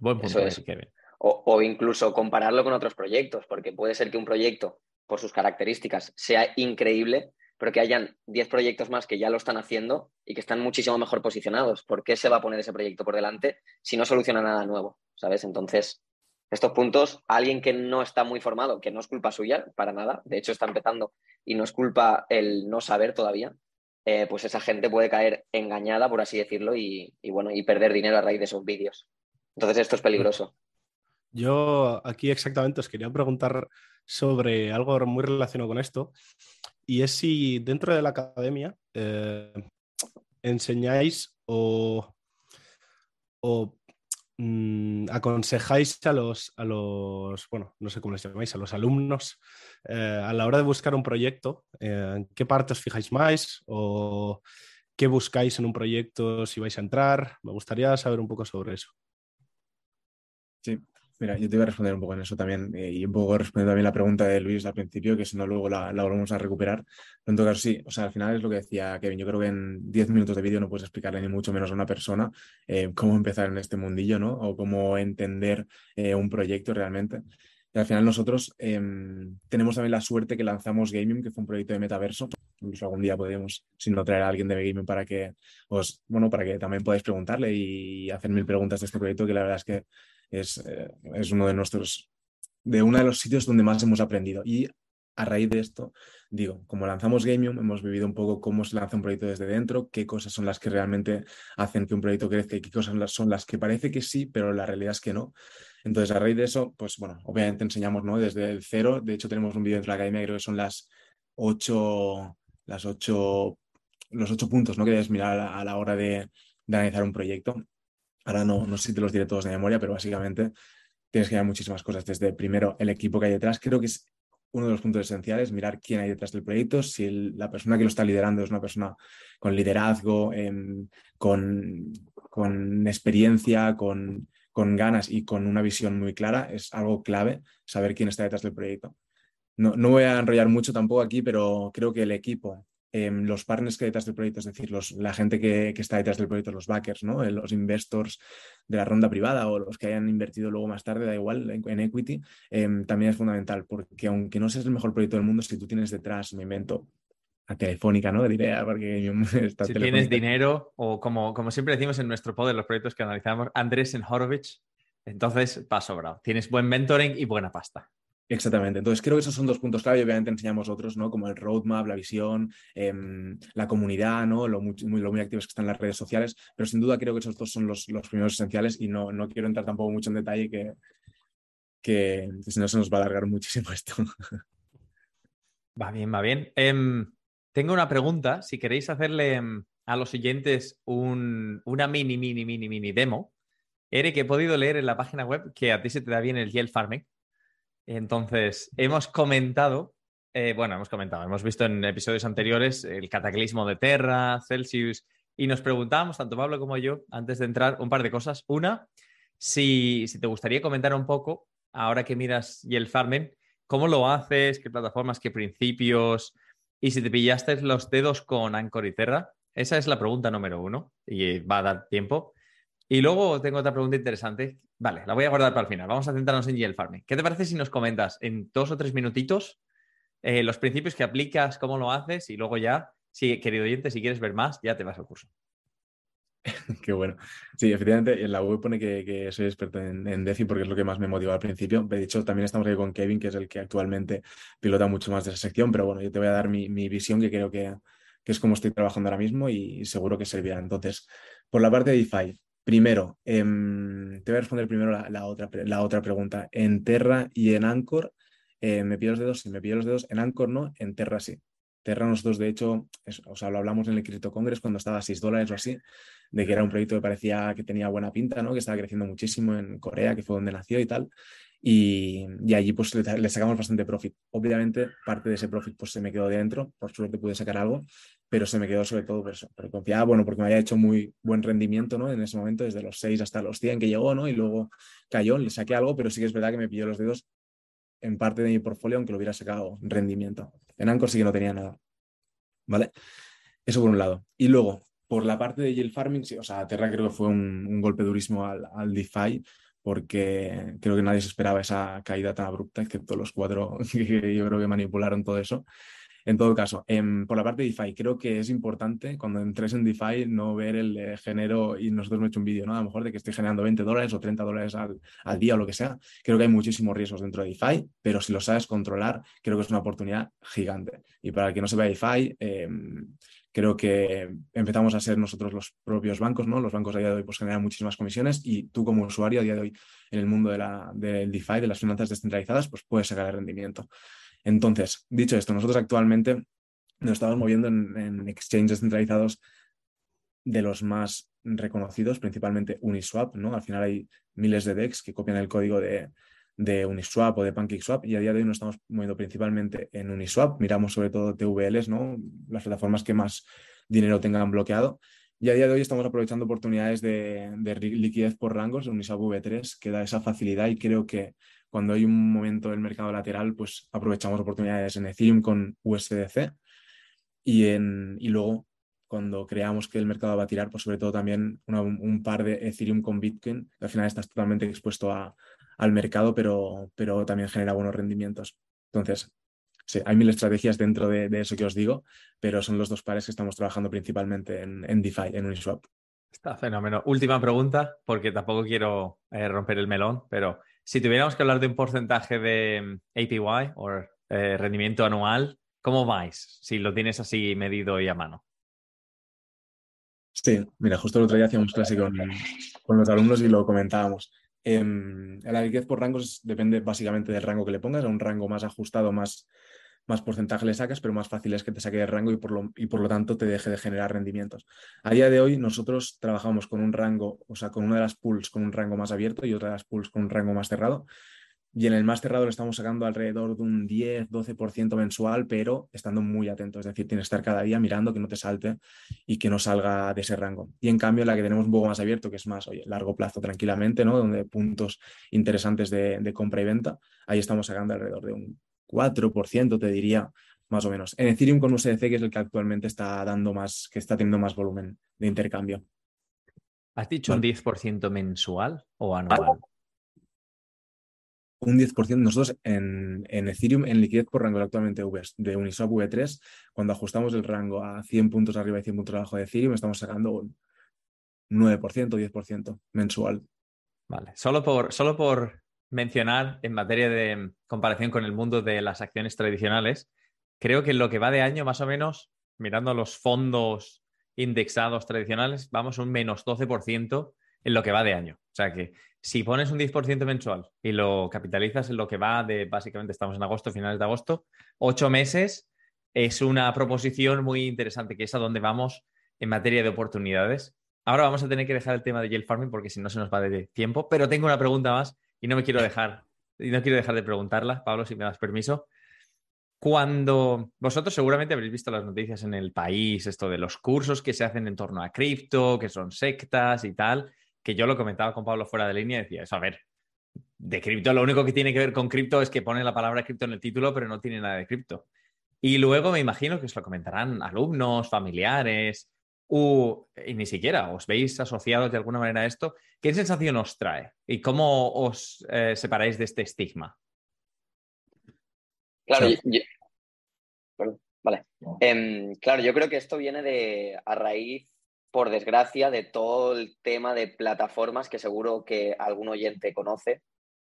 Buen punto, es. Kevin. O, o, incluso compararlo con otros proyectos, porque puede ser que un proyecto, por sus características, sea increíble, pero que hayan 10 proyectos más que ya lo están haciendo y que están muchísimo mejor posicionados. ¿Por qué se va a poner ese proyecto por delante si no soluciona nada nuevo? ¿Sabes? Entonces, estos puntos, alguien que no está muy formado, que no es culpa suya, para nada, de hecho está empezando y no es culpa el no saber todavía, eh, pues esa gente puede caer engañada, por así decirlo, y, y bueno, y perder dinero a raíz de esos vídeos. Entonces esto es peligroso. Yo aquí exactamente os quería preguntar sobre algo muy relacionado con esto, y es si dentro de la academia eh, enseñáis o, mm, aconsejáis a los, a los, bueno, no sé cómo les llamáis, a los alumnos eh, a la hora de buscar un proyecto, eh, ¿en qué parte os fijáis más o qué buscáis en un proyecto si vais a entrar? Me gustaría saber un poco sobre eso. Sí, Mira, yo te voy a responder un poco en eso también eh, y un poco respondiendo también la pregunta de Luis al principio, que si no luego la, volvemos a recuperar. en todo caso, sí, o sea, al final es lo que decía Kevin, yo creo que en 10 minutos de vídeo no puedes explicarle ni mucho menos a una persona eh, cómo empezar en este mundillo, ¿no? O cómo entender eh, un proyecto realmente. Y al final nosotros em, tenemos también la suerte que lanzamos Gaming, que fue un proyecto de metaverso. Incluso algún día podemos, si no, traer a alguien de Gaming para que os, bueno, para que también podáis preguntarle y hacer mil preguntas de este proyecto, que la verdad es que eh, es, uno de nuestros, de de los sitios donde más hemos aprendido. Y a raíz de esto, digo, como lanzamos Gamium, hemos vivido un poco cómo se lanza un proyecto desde dentro, qué cosas son las que realmente hacen que un proyecto crezca y qué cosas son las que parece que sí, pero la realidad es que no. Entonces, a raíz de eso, pues bueno, obviamente enseñamos ¿no? desde el cero. De hecho, tenemos un vídeo de la academia, creo que son las ocho, las ocho, los ocho puntos ¿no? que debes mirar a la, hora de, de analizar un proyecto. Ahora no, no sé si te los diré todos de memoria, pero básicamente tienes que mirar muchísimas cosas. Desde primero el equipo que hay detrás, creo que es uno de los puntos esenciales, mirar quién hay detrás del proyecto, si la persona que lo está liderando es una persona con liderazgo, em, con, con, experiencia, con, con, ganas y con una visión muy clara, es algo clave saber quién está detrás del proyecto. No, no voy a enrollar mucho tampoco aquí, pero creo que el equipo Em, los partners que hay detrás del proyecto, es decir, los, la gente que, está detrás del proyecto, los backers, ¿no? Eh, los investors de la ronda privada o los que hayan invertido luego más tarde, da igual, en, equity, em, también es fundamental, porque aunque no seas el mejor proyecto del mundo, si tú tienes detrás, me invento, a Telefónica, ¿no? Porque está Si tienes dinero, o como, como siempre decimos en nuestro poder, los proyectos que analizamos, Andrés en Horowitz, entonces va sobrado. Tienes buen mentoring y buena pasta. Exactamente. Entonces, creo que esos son dos puntos clave obviamente enseñamos otros, ¿no? Como el roadmap, la visión, em, la comunidad, ¿no? Lo muy, lo muy activos que están las redes sociales, pero sin duda creo que esos dos son los, los primeros esenciales y no, no quiero entrar tampoco mucho en detalle que, que, si no se nos va a alargar muchísimo esto. Va bien, va bien. Em, tengo una pregunta. Si queréis hacerle em, a los siguientes un, una mini, mini, mini, mini demo, Eric, he podido leer en la página web que a ti se te da bien el yield farming. Entonces, hemos comentado, eh, bueno, hemos comentado, hemos visto en episodios anteriores el cataclismo de Terra, Celsius, y nos preguntábamos, tanto Pablo como yo, antes de entrar, un par de cosas. Una, si, te gustaría comentar un poco, ahora que miras y el farming, cómo lo haces, qué plataformas, qué principios, y si te pillaste los dedos con Anchor y Terra. Esa es la pregunta número uno y va a dar tiempo. Y luego tengo otra pregunta interesante. Vale, la voy a guardar para el final. Vamos a centrarnos en GL Farming. ¿Qué te parece si nos comentas en dos o tres minutitos eh, los principios que aplicas, cómo lo haces y luego ya, si, querido oyente, si quieres ver más, ya te vas al curso? Qué bueno. Sí, efectivamente, en la web pone que, soy experto en, en, DeFi porque es lo que más me motivó al principio. De hecho, también estamos aquí con Kevin, que es el que actualmente pilota mucho más de esa sección, pero bueno, yo te voy a dar mi, visión que creo que, es como estoy trabajando ahora mismo y seguro que servirá. Entonces, por la parte de DeFi, Primero, em, te voy a responder primero la, otra, la otra pregunta. En Terra y en Anchor, eh, me pido los dedos, sí, me pido los dedos. En Anchor no, en Terra sí. Terra nosotros, de hecho, o sea, lo hablamos en el Crypto Congress cuando estaba a 6 dólares o así, de que era un proyecto que parecía que tenía buena pinta, ¿no? Que estaba creciendo muchísimo en Corea, que fue donde nació y tal. Y, allí pues le, sacamos bastante profit. Obviamente, parte de ese profit pues se me quedó dentro, por suerte pude sacar algo, pero se me quedó sobre todo por eso. Pero confiaba, bueno, porque me había hecho muy buen rendimiento, ¿no? En ese momento, desde los 6 hasta los 100 que llegó, ¿no? Y luego cayó, le saqué algo, pero sí que es verdad que me pilló los dedos en parte de mi portfolio, aunque lo hubiera sacado rendimiento. En Anchor sí que no tenía nada. ¿Vale? Eso por un lado. Y luego, por la parte de yield farming, sí, o sea, Terra creo que fue un, golpe durísimo al, al DeFi, porque creo que nadie se esperaba esa caída tan abrupta, excepto los cuatro que yo creo que manipularon todo eso. En todo caso, em, por la parte de DeFi, creo que es importante cuando entres en DeFi no ver el eh, género y nosotros hemos hecho un vídeo, ¿no? A lo mejor de que estoy generando 20 dólares o 30 dólares al, al, día o lo que sea. Creo que hay muchísimos riesgos dentro de DeFi, pero si lo sabes controlar, creo que es una oportunidad gigante. Y para el que no sepa DeFi, em, creo que empezamos a ser nosotros los propios bancos, ¿no? Los bancos a día de hoy pues, generan muchísimas comisiones y tú como usuario a día de hoy en el mundo de la, del DeFi, de las finanzas descentralizadas, pues puedes sacar el rendimiento. Entonces, dicho esto, nosotros actualmente nos estamos moviendo en, exchanges descentralizados de los más reconocidos, principalmente Uniswap, ¿no? Al final hay miles de DEX que copian el código de, Uniswap o de PancakeSwap y a día de hoy nos estamos moviendo principalmente en Uniswap. Miramos sobre todo TVLs, ¿no? Las plataformas que más dinero tengan bloqueado. Y a día de hoy estamos aprovechando oportunidades de, de liquidez por rangos de Uniswap V3 que da esa facilidad y creo que cuando hay un momento del mercado lateral, pues aprovechamos oportunidades en Ethereum con USDC y, en, y luego cuando creamos que el mercado va a tirar, pues sobre todo también un par de Ethereum con Bitcoin, al final estás totalmente expuesto a, al mercado, pero, pero también genera buenos rendimientos. Entonces, sí, hay mil estrategias dentro de, eso que os digo, pero son los dos pares que estamos trabajando principalmente en, en DeFi, en Uniswap. Está fenómeno. Última pregunta, porque tampoco quiero eh, romper el melón, pero si tuviéramos que hablar de un porcentaje de mm, APY o eh, rendimiento anual, ¿cómo vais? Si lo tienes así medido y a mano. Sí, mira, justo el otro día hacíamos clase con, con los alumnos y lo comentábamos. Eh, la liquidez por rangos depende básicamente del rango que le pongas, a un rango más ajustado, más, más porcentaje le sacas, pero más fácil es que te saque de rango y por, lo, y por lo tanto te deje de generar rendimientos. A día de hoy nosotros trabajamos con un rango, o sea, con una de las pools con un rango más abierto y otra de las pools con un rango más cerrado. Y en el más cerrado le estamos sacando alrededor de un 10-12% mensual, pero estando muy atento. Es decir, tienes que estar cada día mirando que no te salte y que no salga de ese rango. Y en cambio, la que tenemos un poco más abierto, que es más, oye, largo plazo tranquilamente, ¿no? Donde puntos interesantes de, de compra y venta, ahí estamos sacando alrededor de un 4%, te diría, más o menos. En Ethereum con USDC, que es el que actualmente está dando más, que está teniendo más volumen de intercambio. ¿Has dicho un 10% mensual o anual? Un 10%. Nosotros en, Ethereum, en liquidez por rango actualmente de Uniswap V3, cuando ajustamos el rango a 100 puntos arriba y 100 puntos abajo de Ethereum, estamos sacando un 9%, 10% mensual. Vale, solo por, solo por mencionar en materia de comparación con el mundo de las acciones tradicionales, creo que en lo que va de año, más o menos, mirando los fondos indexados tradicionales, vamos un menos 12% en lo que va de año. O sea que si pones un 10% mensual y lo capitalizas en lo que va de, básicamente estamos en agosto, finales de agosto, ocho meses, es una proposición muy interesante, que es a donde vamos en materia de oportunidades. Ahora vamos a tener que dejar el tema de yield farming porque si no se nos va de tiempo, pero tengo una pregunta más y no me quiero dejar y no quiero dejar de preguntarla, Pablo, si me das permiso. Cuando vosotros seguramente habréis visto las noticias en el país, esto de los cursos que se hacen en torno a cripto, que son sectas y tal, que yo lo comentaba con Pablo fuera de línea y decía, eso, a ver, de cripto lo único que tiene que ver con cripto es que pone la palabra cripto en el título, pero no tiene nada de cripto. Y luego me imagino que os lo comentarán alumnos, familiares, y ni siquiera os veis asociados de alguna manera a esto. ¿Qué sensación os trae? ¿Y cómo os eh, separáis de este estigma? Claro, yo, vale. Em, claro, yo creo que esto viene de a raíz, por desgracia, de todo el tema de plataformas que seguro que algún oyente conoce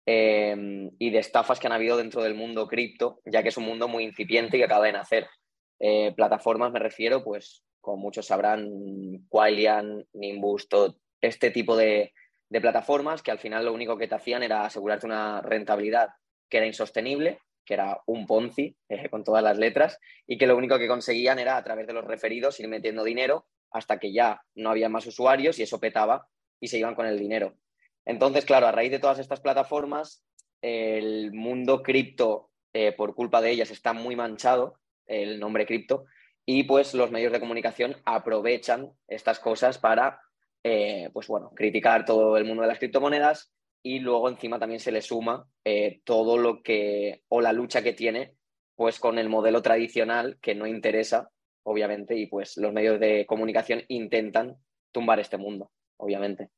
em, y de estafas que han habido dentro del mundo cripto, ya que es un mundo muy incipiente y que acaba de nacer. Eh, plataformas me refiero, pues, como muchos sabrán, Quailian, Nimbus, todo este tipo de, de plataformas que al final lo único que te hacían era asegurarte una rentabilidad que era insostenible que era un Ponzi eh, con todas las letras, y que lo único que conseguían era a través de los referidos ir metiendo dinero hasta que ya no había más usuarios y eso petaba y se iban con el dinero. Entonces, claro, a raíz de todas estas plataformas, el mundo cripto, eh, por culpa de ellas, está muy manchado, el nombre cripto, y pues los medios de comunicación aprovechan estas cosas para, eh, pues bueno, criticar todo el mundo de las criptomonedas y luego encima también se le suma eh, todo lo que, o la lucha que tiene, pues con el modelo tradicional que no interesa, obviamente, y pues los medios de comunicación intentan tumbar este mundo, obviamente.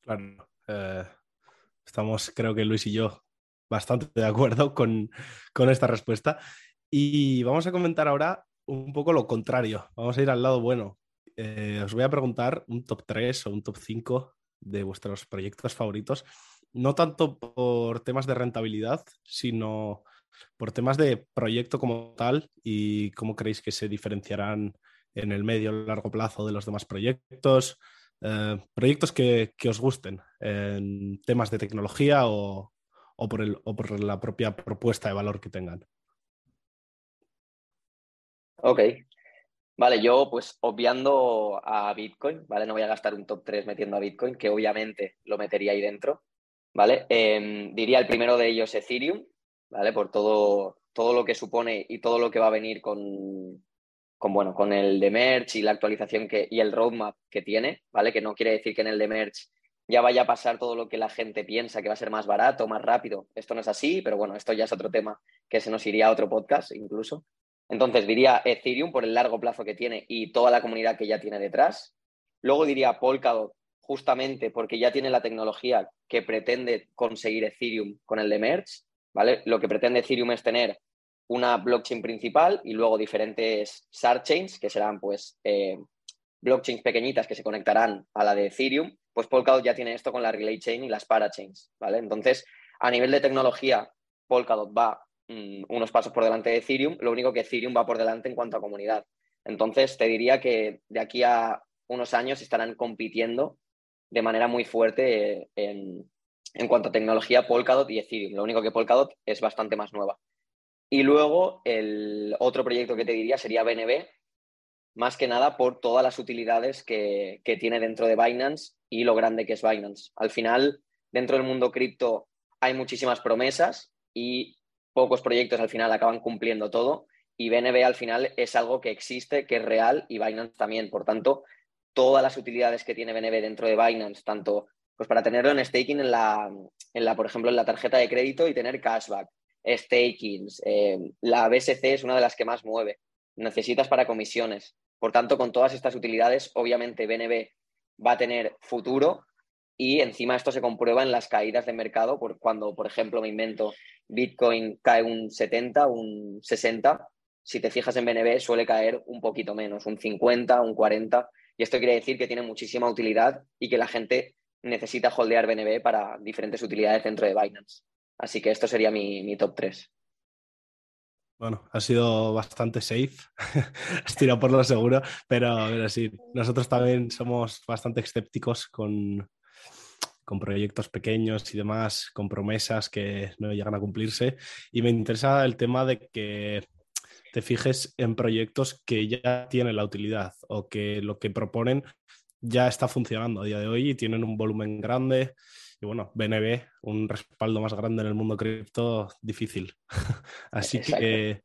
Claro. Eh, estamos, creo que Luis y yo, bastante de acuerdo con, esta respuesta. Y vamos a comentar ahora un poco lo contrario. Vamos a ir al lado bueno. Eh, os voy a preguntar un top 3 o un top 5 de vuestros proyectos favoritos, no tanto por temas de rentabilidad, sino por temas de proyecto como tal y cómo creéis que se diferenciarán en el medio largo plazo de los demás proyectos, eh, proyectos que, os gusten en temas de tecnología o por la propia propuesta de valor que tengan. Ok, Vale, yo pues obviando a Bitcoin, ¿vale? No voy a gastar un top 3 metiendo a Bitcoin, que obviamente lo metería ahí dentro, ¿vale? Em, diría el primero de ellos Ethereum, ¿vale? Por todo, todo lo que supone y todo lo que va a venir con, con, bueno, con el de Merch y la actualización que, y el roadmap que tiene, ¿vale? Que no quiere decir que en el de Merch ya vaya a pasar todo lo que la gente piensa que va a ser más barato, más rápido. Esto no es así, pero bueno, esto ya es otro tema que se nos iría a otro podcast incluso. Entonces diría Ethereum por el largo plazo que tiene y toda la comunidad que ya tiene detrás. Luego diría Polkadot justamente porque ya tiene la tecnología que pretende conseguir Ethereum con el de Merge, ¿vale? Lo que pretende Ethereum es tener una blockchain principal y luego diferentes chains que serán pues eh, blockchains pequeñitas que se conectarán a la de Ethereum, pues Polkadot ya tiene esto con la Relay Chain y las Parachains, ¿vale? Entonces, a nivel de tecnología, Polkadot va Mm, unos pasos por delante de Ethereum, lo único que Ethereum va por delante en cuanto a comunidad. Entonces, te diría que de aquí a unos años estarán compitiendo de manera muy fuerte en, en cuanto a tecnología Polkadot y Ethereum. Lo único que Polkadot es bastante más nueva. Y luego el otro proyecto que te diría sería BNB, más que nada por todas las utilidades que, que, tiene dentro de Binance y lo grande que es Binance. Al final, dentro del mundo cripto hay muchísimas promesas y pocos proyectos al final acaban cumpliendo todo y BNB al final es algo que existe, que es real y Binance también. Por tanto, todas las utilidades que tiene BNB dentro de Binance, tanto pues para tenerlo en staking en la, en la por ejemplo, en la tarjeta de crédito y tener cashback, stakings, eh, la BSC es una de las que más mueve, necesitas para comisiones. Por tanto, con todas estas utilidades, obviamente BNB va a tener futuro y encima esto se comprueba en las caídas de mercado, por cuando, por ejemplo, me invento, Bitcoin cae un 70, un 60, si te fijas en BNB suele caer un poquito menos, un 50, un 40, y esto quiere decir que tiene muchísima utilidad y que la gente necesita holdear BNB para diferentes utilidades dentro de Binance. Así que esto sería mi, top 3. Bueno, ha sido bastante safe, estira por lo seguro, pero, pero sí, nosotros también somos bastante escépticos con, con proyectos pequeños y demás, con promesas que no llegan a cumplirse. Y me interesa el tema de que te fijes en proyectos que ya tienen la utilidad o que lo que proponen ya está funcionando a día de hoy y tienen un volumen grande bueno, BNB, un respaldo más grande en el mundo cripto, difícil. Así que,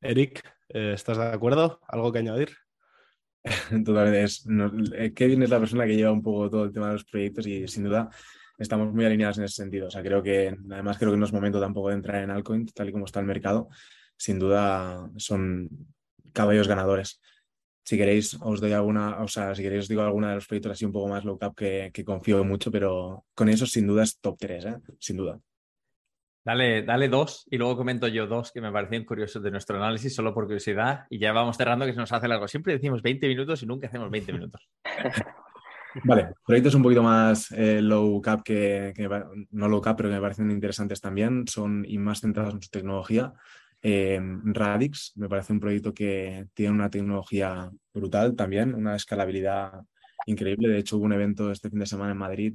Eric, eh, ¿estás de acuerdo? ¿Algo que añadir? Totalmente. Es, eh, Kevin es la persona que lleva un poco todo el tema de los proyectos y sin duda estamos muy alineados en ese sentido. O sea, creo que, además, creo que no es momento tampoco de entrar en altcoin, tal y como está el mercado. Sin duda son caballos ganadores. Si queréis, os doy alguna, o sea, si queréis os digo alguna de los proyectos así un poco más low cap que, confío mucho, pero con eso sin duda es top 3, ¿eh? sin duda. Dale, dale dos y luego comento yo dos que me parecían curiosos de nuestro análisis, solo por curiosidad, y ya vamos cerrando que se nos hace largo. Siempre decimos 20 minutos y nunca hacemos 20 minutos. Vale, proyectos un poquito más eh, low cap que, no low cap, pero que me parecen interesantes también, son y más centrados en su tecnología. Eh, Radix me parece un proyecto que tiene una tecnología brutal también, una escalabilidad increíble. De hecho, hubo un evento este fin de semana en Madrid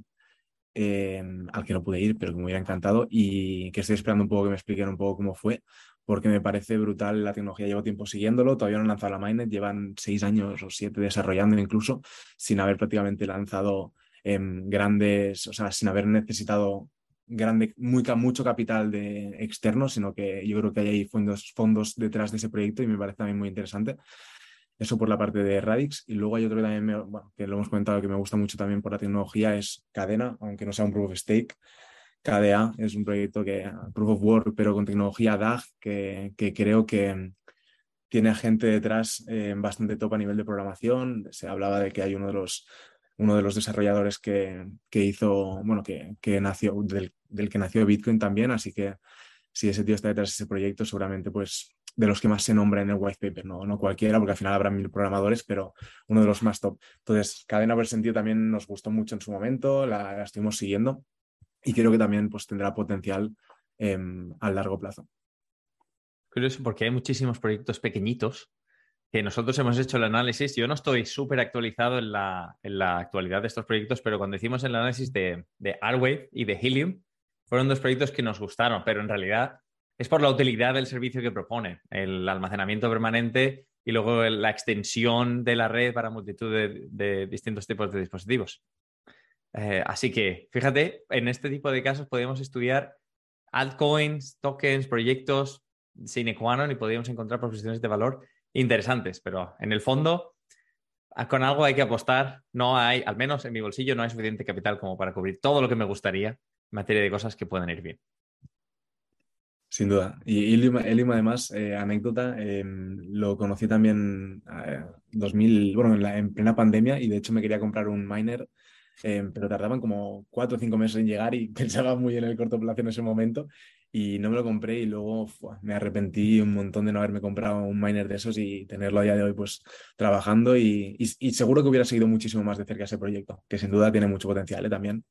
eh, al que no pude ir, pero que me hubiera encantado y que estoy esperando un poco que me expliquen un poco cómo fue, porque me parece brutal la tecnología. Llevo tiempo siguiéndolo, todavía no han lanzado la Mainnet, llevan seis años o siete desarrollando incluso, sin haber prácticamente lanzado em, grandes, o sea, sin haber necesitado grande, muy, mucho capital de externo, sino que yo creo que hay ahí fondos, fondos detrás de ese proyecto y me parece también muy interesante. Eso por la parte de Radix. Y luego hay otro que también, bueno, que lo hemos comentado, que me gusta mucho también por la tecnología, es Cadena, aunque no sea un proof of stake. KDA es un proyecto que, proof of work, pero con tecnología DAG, que, que creo que tiene gente detrás eh, bastante top a nivel de programación. Se hablaba de que hay uno de los uno de los desarrolladores que, que hizo, bueno, que, que nació, del, del, que nació Bitcoin también, así que si ese tío está detrás de ese proyecto, seguramente pues de los que más se nombra en el white paper, no, no cualquiera, porque al final habrá mil programadores, pero uno de los más top. Entonces, Cadena por sentido también nos gustó mucho en su momento, la, la estuvimos siguiendo y creo que también pues, tendrá potencial eh, a largo plazo. Curioso, porque hay muchísimos proyectos pequeñitos que nosotros hemos hecho el análisis. Yo no estoy súper actualizado en la, en la, actualidad de estos proyectos, pero cuando hicimos el análisis de, de Arwave y de Helium, fueron dos proyectos que nos gustaron, pero en realidad es por la utilidad del servicio que propone, el almacenamiento permanente y luego la extensión de la red para multitud de, distintos tipos de dispositivos. Eh, así que, fíjate, en este tipo de casos podemos estudiar altcoins, tokens, proyectos sine qua non y podríamos encontrar proposiciones de valor interesantes, pero en el fondo con algo hay que apostar. No hay, al menos en mi bolsillo, no hay suficiente capital como para cubrir todo lo que me gustaría en materia de cosas que puedan ir bien. Sin duda. Y Ilium, además, eh, anécdota, eh, lo conocí también eh, 2000, bueno, en, en, plena pandemia y de hecho me quería comprar un miner, eh, pero tardaban como cuatro o cinco meses en llegar y pensaba muy en el corto plazo en ese momento y no me lo compré y luego me arrepentí un montón de no haberme comprado un miner de esos y tenerlo a día de hoy pues trabajando y, y, y seguro que hubiera seguido muchísimo más de cerca ese proyecto, que sin duda tiene mucho potencial ¿eh? también.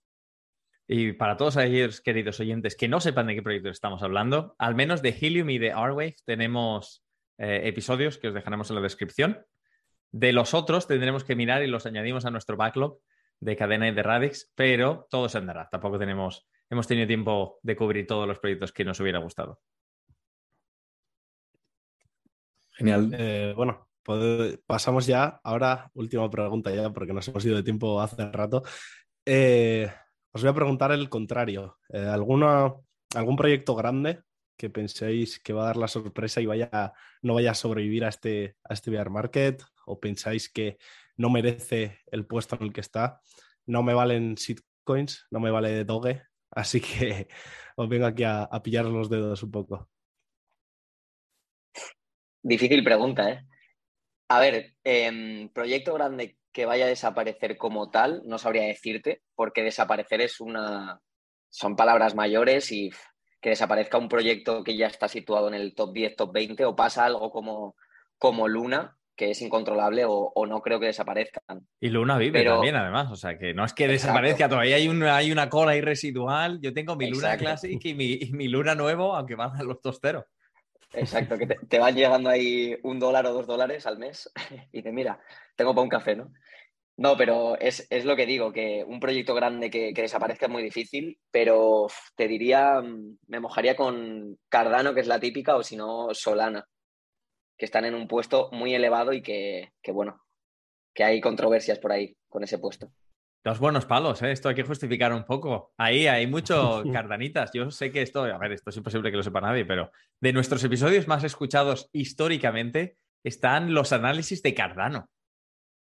Y para todos aquellos queridos oyentes que no sepan de qué proyecto estamos hablando, al menos de Helium y de Arwave tenemos eh, episodios que os dejaremos en la descripción. De los otros tendremos que mirar y los añadimos a nuestro backlog de cadena y de Radix, pero todo se andará. Tampoco tenemos hemos tenido tiempo de cubrir todos los proyectos que nos hubiera gustado. Genial. Eh, bueno, pues pasamos ya. Ahora, última pregunta ya, porque nos hemos ido de tiempo hace rato. Eh, os voy a preguntar el contrario. Eh, ¿alguna, ¿Algún proyecto grande que penséis que va a dar la sorpresa y no vaya a sobrevivir a este, a este bear market? ¿O pensáis que no merece el puesto en el que está? No me valen shitcoins, no me vale Doge, Así que os vengo aquí a, pillar los dedos un poco. Difícil pregunta, ¿eh? A ver, eh, proyecto grande que vaya a desaparecer como tal, no sabría decirte, porque desaparecer es una. Son palabras mayores y que desaparezca un proyecto que ya está situado en el top 10, top 20, o pasa algo como, como Luna, que es incontrolable o, o, no creo que desaparezcan. Y Luna vive Pero... también, además. O sea, que no es que desaparezca, todavía hay, un, hay una cola ahí residual. Yo tengo mi Luna. Classic y mi, y mi, Luna nuevo, aunque van a los tosteros. Exacto, que te, van llegando ahí un dólar o dos dólares al mes y te mira, tengo para un café, ¿no? No, pero es, es lo que digo, que un proyecto grande que, que, desaparezca es muy difícil, pero te diría, mm, me mojaría con Cardano, que es la típica, o si no, Solana que están en un puesto muy elevado y que, que, bueno, que hay controversias por ahí con ese puesto. Los buenos palos, ¿eh? esto hay que justificar un poco. Ahí hay mucho cardanitas. Yo sé que esto, a ver, esto es imposible que lo sepa nadie, pero de nuestros episodios más escuchados históricamente están los análisis de Cardano.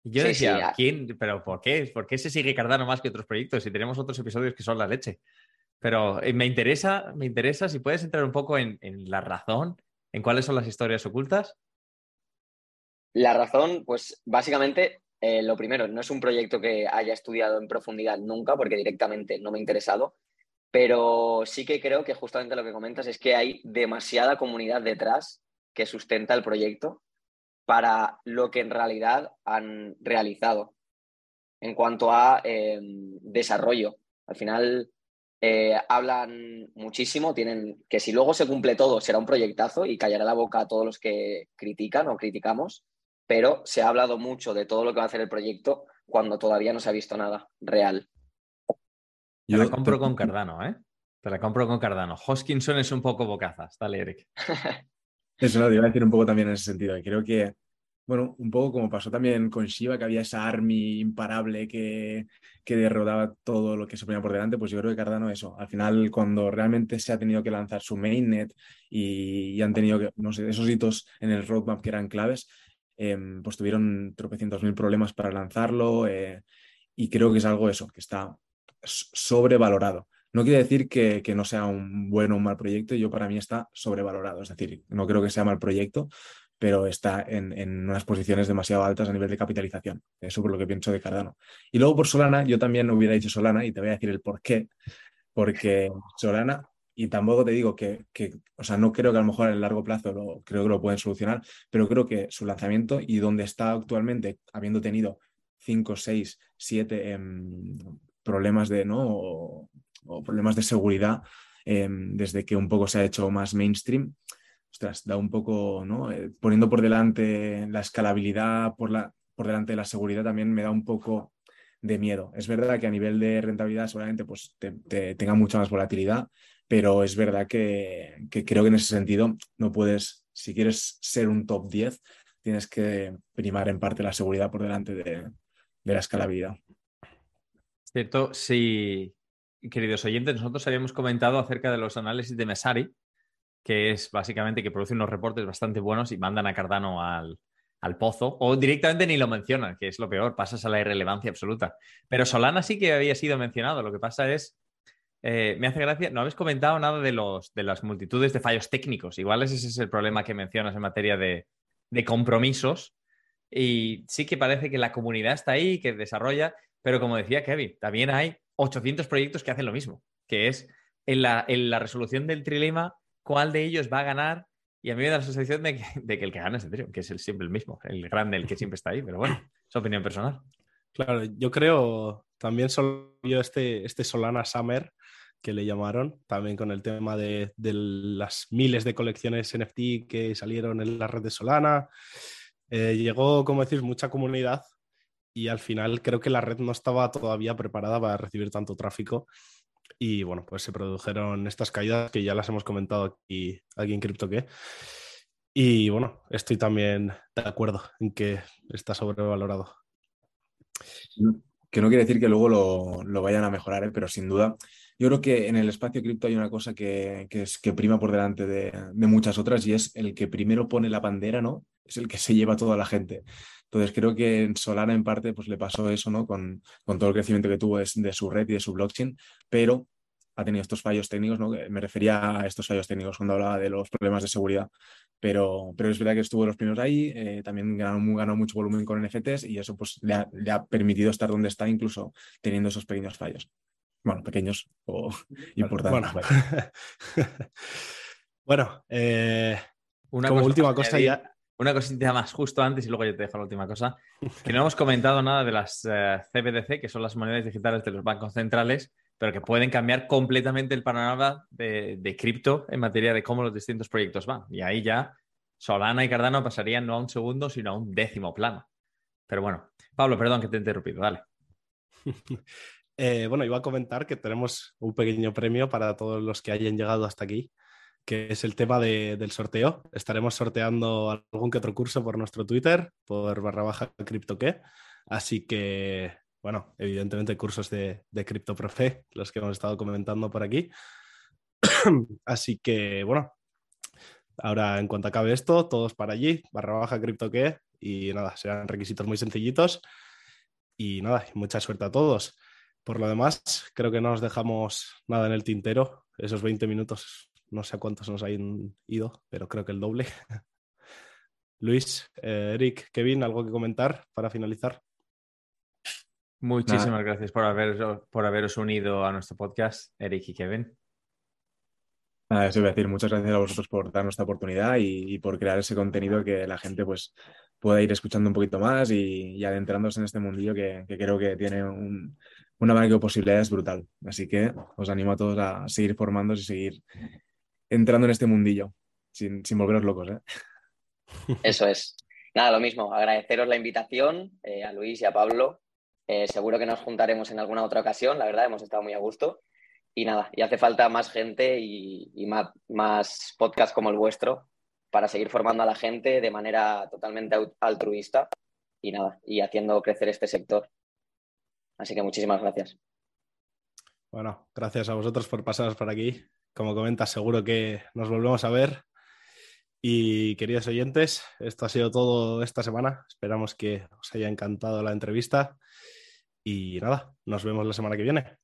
Y yo decía, ¿quién? ¿Pero por qué? ¿Por qué se sigue Cardano más que otros proyectos? Si tenemos otros episodios que son la leche. Pero eh, me interesa, me interesa si puedes entrar un poco en, en la razón, en cuáles son las historias ocultas. La razón, pues básicamente eh, lo primero, no es un proyecto que haya estudiado en profundidad nunca, porque directamente no me ha interesado, pero sí que creo que justamente lo que comentas es que hay demasiada comunidad detrás que sustenta el proyecto para lo que en realidad han realizado en cuanto a em, desarrollo. Al final eh, hablan muchísimo, tienen que si luego se cumple todo será un proyectazo y callará la boca a todos los que critican o criticamos, pero se ha hablado mucho de todo lo que va a hacer el proyecto cuando todavía no se ha visto nada real. Yo Te la compro con Cardano, ¿eh? Te la compro con Cardano. Hoskinson es un poco bocazas. Dale, Eric. Eso lo iba a decir un poco también en ese sentido. Creo que, bueno, un poco como pasó también con Shiva, que había esa army imparable que, que derrotaba todo lo que se ponía por delante, pues yo creo que Cardano eso. Al final, cuando realmente se ha tenido que lanzar su mainnet y, y han tenido que, no sé, esos hitos en el roadmap que eran claves, Em, pues tuvieron tropecientos mil problemas para lanzarlo eh, y creo que es algo eso, que está sobrevalorado. No quiere decir que, no sea un buen o un mal proyecto, yo para mí está sobrevalorado, es decir, no creo que sea mal proyecto, pero está en, en, unas posiciones demasiado altas a nivel de capitalización. Eso por lo que pienso de Cardano. Y luego por Solana, yo también hubiera dicho Solana y te voy a decir el por qué. Porque Solana y tampoco te digo que, o sea, no creo que a lo mejor en el largo plazo lo, creo que lo pueden solucionar, pero creo que su lanzamiento y donde está actualmente, habiendo tenido 5, 6, 7 problemas de, ¿no? O, problemas de seguridad em, desde que un poco se ha hecho más mainstream, ostras, da un poco, ¿no? Eh, poniendo por delante la escalabilidad, por, la, por delante de la seguridad también me da un poco de miedo. Es verdad que a nivel de rentabilidad seguramente pues tenga mucha más volatilidad, pero es verdad que, creo que en ese sentido no puedes, si quieres ser un top 10, tienes que primar en parte la seguridad por delante de, la escalabilidad. Cierto, sí, queridos oyentes, nosotros habíamos comentado acerca de los análisis de Mesari, que es básicamente que produce unos reportes bastante buenos y mandan a Cardano al, al pozo, o directamente ni lo mencionan, que es lo peor, pasas a la irrelevancia absoluta. Pero Solana sí que había sido mencionado, lo que pasa es eh, me hace gracia, no habéis comentado nada de, los, de las multitudes de fallos técnicos. Igual ese es el problema que mencionas en materia de, compromisos. Y sí que parece que la comunidad está ahí, que desarrolla, pero como decía Kevin, también hay 800 proyectos que hacen lo mismo, que es en la, en la resolución del trilema, cuál de ellos va a ganar. Y a mí me da la sensación de que, de que el que gana es Ethereum, que es el, siempre el mismo, el grande, el que siempre está ahí, pero bueno, es opinión personal. Claro, yo creo, también solo este, este Solana Summer que le llamaron, también con el tema de, las miles de colecciones NFT que salieron en la red de Solana. Eh, llegó, como decís, mucha comunidad y al final creo que la red no estaba todavía preparada para recibir tanto tráfico. Y bueno, pues se produjeron estas caídas que ya las hemos comentado aquí, aquí en CryptoQué. Y bueno, estoy también de acuerdo en que está sobrevalorado. Que no quiere decir que luego lo, lo vayan a mejorar, ¿eh? pero sin duda yo creo que en el espacio cripto hay una cosa que, es, que prima por delante de, muchas otras y es el que primero pone la bandera, ¿no? Es el que se lleva a toda la gente. Entonces creo que en Solana en parte pues le pasó eso, ¿no? Con, con todo el crecimiento que tuvo de su red y de su blockchain, pero ha tenido estos fallos técnicos, ¿no? Me refería a estos fallos técnicos cuando hablaba de los problemas de seguridad, pero, pero es verdad que estuvo los primeros ahí, eh, también ganó, ganó, mucho volumen con NFTs y eso pues le ha, le ha permitido estar donde está incluso teniendo esos pequeños fallos. Bueno, pequeños o importantes. Bueno, eh, una como última cosa ya. Una cosita más justo antes y luego yo te dejo la última cosa. Que no hemos comentado nada de las eh, CBDC, que son las monedas digitales de los bancos centrales, pero que pueden cambiar completamente el panorama de, de cripto en materia de cómo los distintos proyectos van. Y ahí ya Solana y Cardano pasarían no a un segundo, sino a un décimo plano. Pero bueno, Pablo, perdón que te he interrumpido, dale. Eh, bueno, iba a comentar que tenemos un pequeño premio para todos los que hayan llegado hasta aquí, que es el tema del sorteo. Estaremos sorteando algún que otro curso por nuestro Twitter, por barra baja criptoque. Así que bueno, evidentemente cursos de, de CryptoProfe, los que hemos estado comentando por aquí. Así que, bueno, ahora en cuanto acabe esto, todos para allí, barra baja cripto que, y nada, serán requisitos muy sencillitos. Y nada, mucha suerte a todos. Por lo demás, creo que no nos dejamos nada en el tintero. Esos 20 minutos, no sé cuántos nos han ido, pero creo que el doble. Luis, eh, Eric, Kevin, ¿algo que comentar para finalizar? Muchísimas gracias por, haber, por haberos unido a nuestro podcast, Eric y Kevin. Nada, eso voy a decir, muchas gracias a vosotros por darnos esta oportunidad y, por crear ese contenido que la gente pues pueda ir escuchando un poquito más y, adentrándose en este mundillo que, creo que tiene un, una abanico de posibilidades brutal. Así que os animo a todos a seguir formándose y seguir entrando en este mundillo, sin, sin volveros locos. ¿eh? Eso es. Nada, lo mismo, agradeceros la invitación eh, a Luis y a Pablo. Eh, seguro que nos juntaremos en alguna otra ocasión, la verdad, hemos estado muy a gusto. Y nada, y hace falta más gente y, más, más podcasts como el vuestro para seguir formando a la gente de manera totalmente altruista y nada, y haciendo crecer este sector. Así que muchísimas gracias. Bueno, gracias a vosotros por pasaros por aquí. Como comentas, seguro que nos volvemos a ver y queridos oyentes, esto ha sido todo esta semana. Esperamos que os haya encantado la entrevista. Y nada, nos vemos la semana que viene.